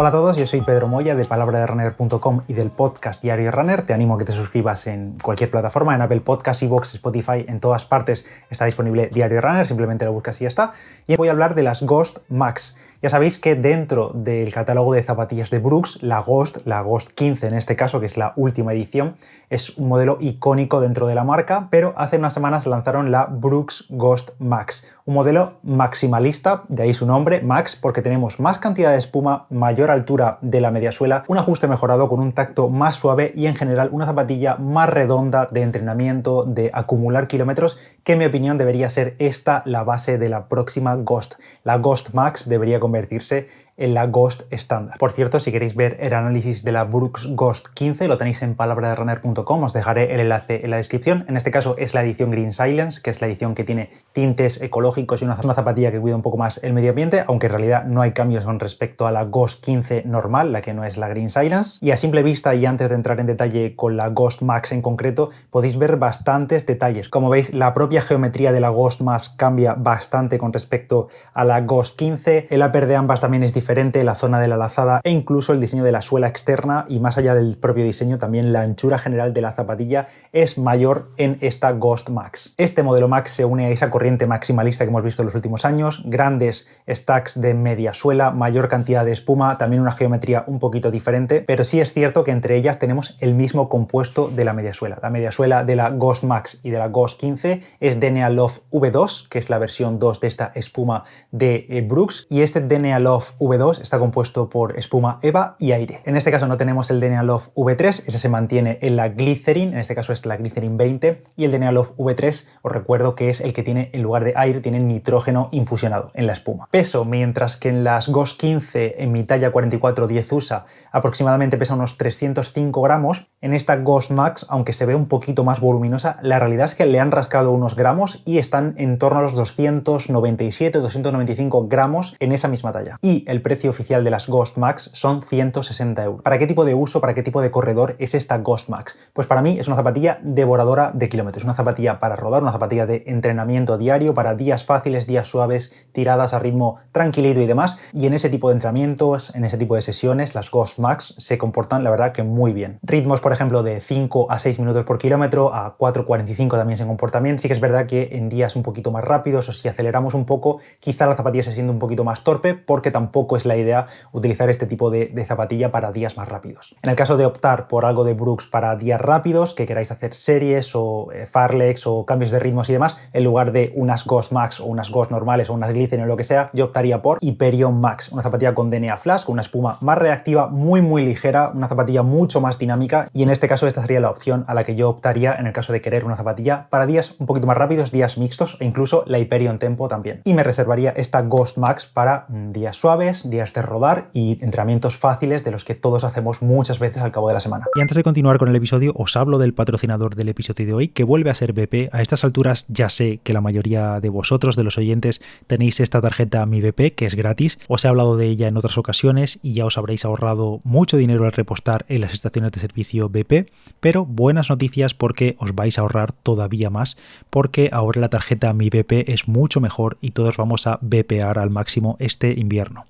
Hola a todos, yo soy Pedro Moya de palabraderunner.com y del podcast Diario Runner. Te animo a que te suscribas en cualquier plataforma, en Apple Podcasts, Evox, Spotify, en todas partes está disponible Diario Runner, simplemente lo buscas y ya está. Y voy a hablar de las Ghost Max. Ya sabéis que dentro del catálogo de zapatillas de Brooks, la Ghost, la Ghost 15 en este caso, que es la última edición, es un modelo icónico dentro de la marca, pero hace unas semanas lanzaron la Brooks Ghost Max, un modelo maximalista, de ahí su nombre, Max, porque tenemos más cantidad de espuma, mayor altura de la mediasuela, un ajuste mejorado con un tacto más suave y en general una zapatilla más redonda de entrenamiento, de acumular kilómetros, que en mi opinión debería ser esta la base de la próxima Ghost. La Ghost Max debería convertirse en la Ghost estándar. Por cierto, si queréis ver el análisis de la Brooks Ghost 15, lo tenéis en palabraderunner.com, os dejaré el enlace en la descripción. En este caso es la edición Green Silence, que es la edición que tiene tintes ecológicos y una, zapatilla que cuida un poco más el medio ambiente, aunque en realidad no hay cambios con respecto a la Ghost 15 normal, la que no es la Green Silence. Y a simple vista, y antes de entrar en detalle con la Ghost Max en concreto, podéis ver bastantes detalles. Como veis, la propia geometría de la Ghost Max cambia bastante con respecto a la Ghost 15. El upper de ambas también es diferente la zona de la lazada e incluso el diseño de la suela externa y más allá del propio diseño también la anchura general de la zapatilla es mayor en esta Ghost Max. Este modelo Max se une a esa corriente maximalista que hemos visto en los últimos años, grandes stacks de media suela, mayor cantidad de espuma, también una geometría un poquito diferente, pero sí es cierto que entre ellas tenemos el mismo compuesto de la media suela. La media suela de la Ghost Max y de la Ghost 15 es DNA Love V2, que es la versión 2 de esta espuma de eh, Brooks, y este DNA Love V2 está compuesto por espuma EVA y aire. En este caso no tenemos el DNA Love V3, ese se mantiene en la Glycerin, en este caso es la Glycerin 20, y el DNA Love V3 os recuerdo que es el que tiene en lugar de aire, tiene nitrógeno infusionado en la espuma. Peso, mientras que en las GOS 15 en mi talla 44-10 USA aproximadamente pesa unos 305 gramos, en esta Ghost Max, aunque se ve un poquito más voluminosa, la realidad es que le han rascado unos gramos y están en torno a los 297-295 gramos en esa misma talla. Y el precio oficial de las Ghost Max son 160 euros. ¿Para qué tipo de uso, para qué tipo de corredor es esta Ghost Max? Pues para mí es una zapatilla devoradora de kilómetros, una zapatilla para rodar, una zapatilla de entrenamiento diario, para días fáciles, días suaves, tiradas a ritmo tranquilito y demás. Y en ese tipo de entrenamientos, en ese tipo de sesiones, las Ghost Max se comportan, la verdad, que muy bien. Ritmos, por ejemplo, de 5 a 6 minutos por kilómetro, a 4.45 también se comportan bien. Sí que es verdad que en días un poquito más rápidos o si aceleramos un poco, quizá la zapatilla se siente un poquito más torpe porque tampoco es la idea utilizar este tipo de, zapatilla para días más rápidos. En el caso de optar por algo de Brooks para días rápidos, que queráis hacer series o eh, farlex o cambios de ritmos y demás, en lugar de unas Ghost Max o unas Ghost normales o unas Glycerin o lo que sea, yo optaría por Hyperion Max, una zapatilla con DNA Flash, con una espuma más reactiva, muy muy ligera, una zapatilla mucho más dinámica y en este caso esta sería la opción a la que yo optaría en el caso de querer una zapatilla para días un poquito más rápidos, días mixtos e incluso la Hyperion Tempo también. Y me reservaría esta Ghost Max para mm, días suaves, días de rodar y entrenamientos fáciles de los que todos hacemos muchas veces al cabo de la semana. Y antes de continuar con el episodio, os hablo del patrocinador del episodio de hoy, que vuelve a ser BP. A estas alturas ya sé que la mayoría de vosotros, de los oyentes, tenéis esta tarjeta Mi BP, que es gratis. Os he hablado de ella en otras ocasiones y ya os habréis ahorrado mucho dinero al repostar en las estaciones de servicio BP, pero buenas noticias porque os vais a ahorrar todavía más, porque ahora la tarjeta Mi BP es mucho mejor y todos vamos a BPar al máximo este invierno.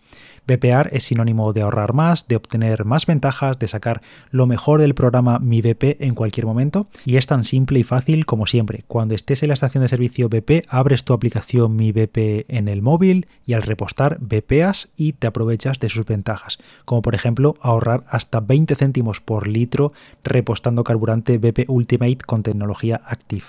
BPAR es sinónimo de ahorrar más, de obtener más ventajas, de sacar lo mejor del programa Mi BP en cualquier momento y es tan simple y fácil como siempre. Cuando estés en la estación de servicio BP, abres tu aplicación Mi BP en el móvil y al repostar BPas y te aprovechas de sus ventajas, como por ejemplo ahorrar hasta 20 céntimos por litro repostando carburante BP Ultimate con tecnología Active.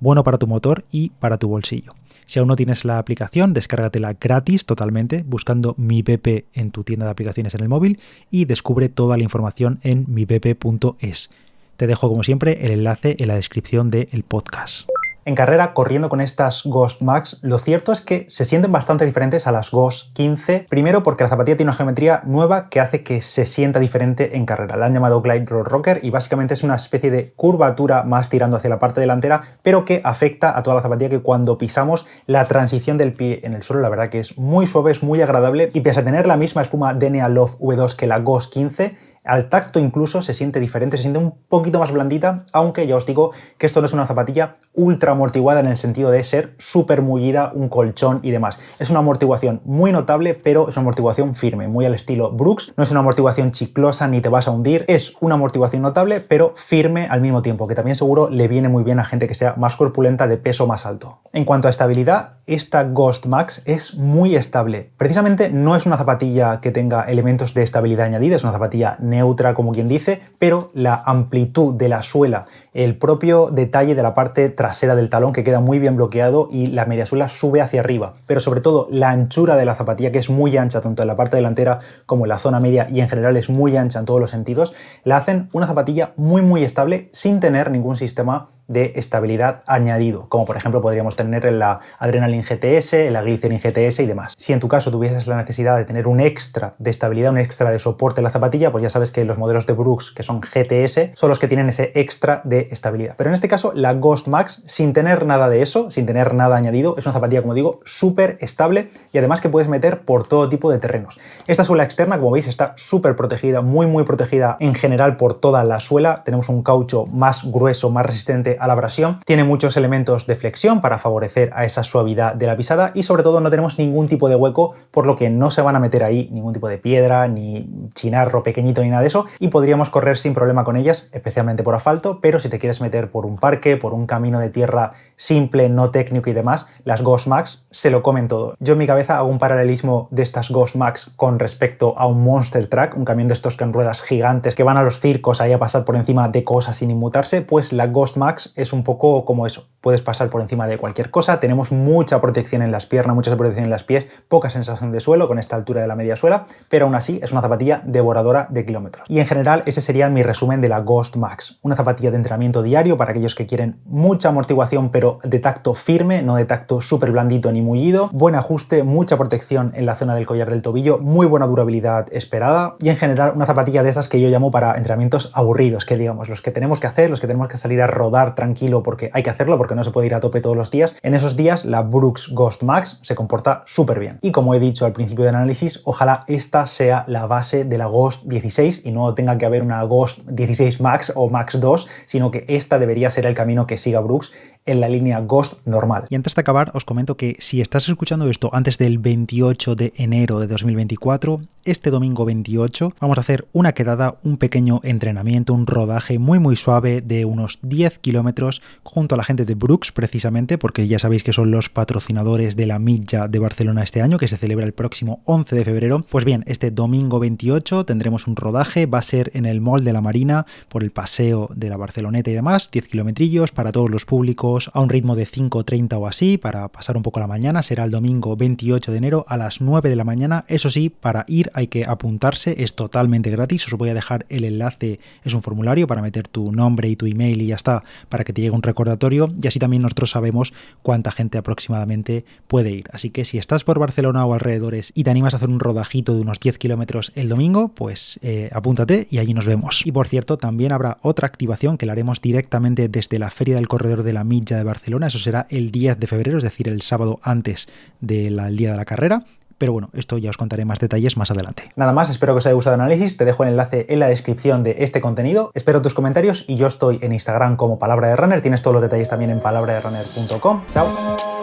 Bueno para tu motor y para tu bolsillo. Si aún no tienes la aplicación, descárgatela gratis totalmente buscando Mi BP en tu tienda de aplicaciones en el móvil y descubre toda la información en mibp.es. Te dejo como siempre el enlace en la descripción del podcast en carrera corriendo con estas Ghost Max, lo cierto es que se sienten bastante diferentes a las Ghost 15. Primero porque la zapatilla tiene una geometría nueva que hace que se sienta diferente en carrera. La han llamado Glide Roll Rocker y básicamente es una especie de curvatura más tirando hacia la parte delantera, pero que afecta a toda la zapatilla que cuando pisamos la transición del pie en el suelo, la verdad que es muy suave, es muy agradable y pese a tener la misma espuma DNA Love V2 que la Ghost 15, Al tacto incluso se siente diferente, se siente un poquito más blandita, aunque ya os digo que esto no es una zapatilla ultra amortiguada en el sentido de ser súper mullida, un colchón y demás. Es una amortiguación muy notable, pero es una amortiguación firme, muy al estilo Brooks. No es una amortiguación chiclosa ni te vas a hundir, es una amortiguación notable, pero firme al mismo tiempo, que también seguro le viene muy bien a gente que sea más corpulenta de peso más alto. En cuanto a estabilidad, esta Ghost Max es muy estable. Precisamente no es una zapatilla que tenga elementos de estabilidad añadida, es una zapatilla neutra como quien dice, pero la amplitud de la suela, el propio detalle de la parte trasera del talón que queda muy bien bloqueado y la mediasuela sube hacia arriba, pero sobre todo la anchura de la zapatilla que es muy ancha tanto en la parte delantera como en la zona media y en general es muy ancha en todos los sentidos, la hacen una zapatilla muy muy estable sin tener ningún sistema de estabilidad añadido, como por ejemplo podríamos tener en la Adrenaline GTS, la Glycerin GTS y demás. Si en tu caso tuvieses la necesidad de tener un extra de estabilidad, un extra de soporte en la zapatilla, pues ya sabes que los modelos de Brooks que son GTS son los que tienen ese extra de estabilidad. Pero en este caso la Ghost Max, sin tener nada de eso, sin tener nada añadido, es una zapatilla, como digo, súper estable y además que puedes meter por todo tipo de terrenos. Esta suela externa, como veis, está súper protegida, muy muy protegida en general por toda la suela. Tenemos un caucho más grueso, más resistente a la abrasión, tiene muchos elementos de flexión para favorecer a esa suavidad de la pisada y sobre todo no tenemos ningún tipo de hueco, por lo que no se van a meter ahí ningún tipo de piedra, ni chinarro pequeñito, ni nada de eso, y podríamos correr sin problema con ellas, especialmente por asfalto, pero si te quieres meter por un parque, por un camino de tierra simple, no técnico y demás, las Ghost Max se lo comen todo. Yo en mi cabeza hago un paralelismo de estas Ghost Max con respecto a un Monster Truck, un camión de estos con ruedas gigantes que van a los circos ahí a pasar por encima de cosas sin inmutarse, pues la Ghost Max es un poco como eso. Puedes pasar por encima de cualquier cosa. Tenemos mucha protección en las piernas, mucha protección en las pies, poca sensación de suelo con esta altura de la media suela, pero aún así es una zapatilla devoradora de kilómetros. Y en general ese sería mi resumen de la Ghost Max. Una zapatilla de entrenamiento diario para aquellos que quieren mucha amortiguación pero de tacto firme, no de tacto súper blandito ni mullido, buen ajuste, mucha protección en la zona del collar del tobillo, muy buena durabilidad esperada y en general una zapatilla de esas que yo llamo para entrenamientos aburridos, que digamos, los que tenemos que hacer, los que tenemos que salir a rodar tranquilo porque hay que hacerlo, porque no se puede ir a tope todos los días, en esos días la Brooks Ghost Max se comporta súper bien. Y como he dicho al principio del análisis, ojalá esta sea la base de la Ghost 16 y no tenga que haber una Ghost 16 Max o Max 2, sino que esta debería ser el camino que siga Brooks en la línea Ghost normal. Y antes de acabar, os comento que si estás escuchando esto antes del 28 de enero de 2024, este domingo 28 vamos a hacer una quedada, un pequeño entrenamiento, un rodaje muy muy suave de unos 10 kilómetros junto a la gente de Brooks precisamente, porque ya sabéis que son los patrocinadores de la Milla de Barcelona este año, que se celebra el próximo 11 de febrero. Pues bien, este domingo 28 tendremos un rodaje, va a ser en el Mall de la Marina, por el paseo de la Barceloneta y demás, 10 kilometrillos para todos los públicos a un ritmo de 5.30 o así para pasar un poco la mañana. Será el domingo 28 de enero a las 9 de la mañana. Eso sí, para ir hay que apuntarse, es totalmente gratis. Os voy a dejar el enlace, es un formulario para meter tu nombre y tu email y ya está, para que te llegue un recordatorio y así también nosotros sabemos cuánta gente aproximadamente puede ir. Así que si estás por Barcelona o alrededores y te animas a hacer un rodajito de unos 10 kilómetros el domingo, pues eh, apúntate y allí nos vemos. Y por cierto, también habrá otra activación que la haremos directamente desde la Feria del Corredor de la Milla de Barcelona. Eso será el 10 de febrero, es decir, el sábado antes del día de la carrera. Pero bueno, esto ya os contaré más detalles más adelante. Nada más, espero que os haya gustado el análisis. Te dejo el enlace en la descripción de este contenido. Espero tus comentarios y yo estoy en Instagram como Palabra de Runner. Tienes todos los detalles también en palabraderunner.com. Chao.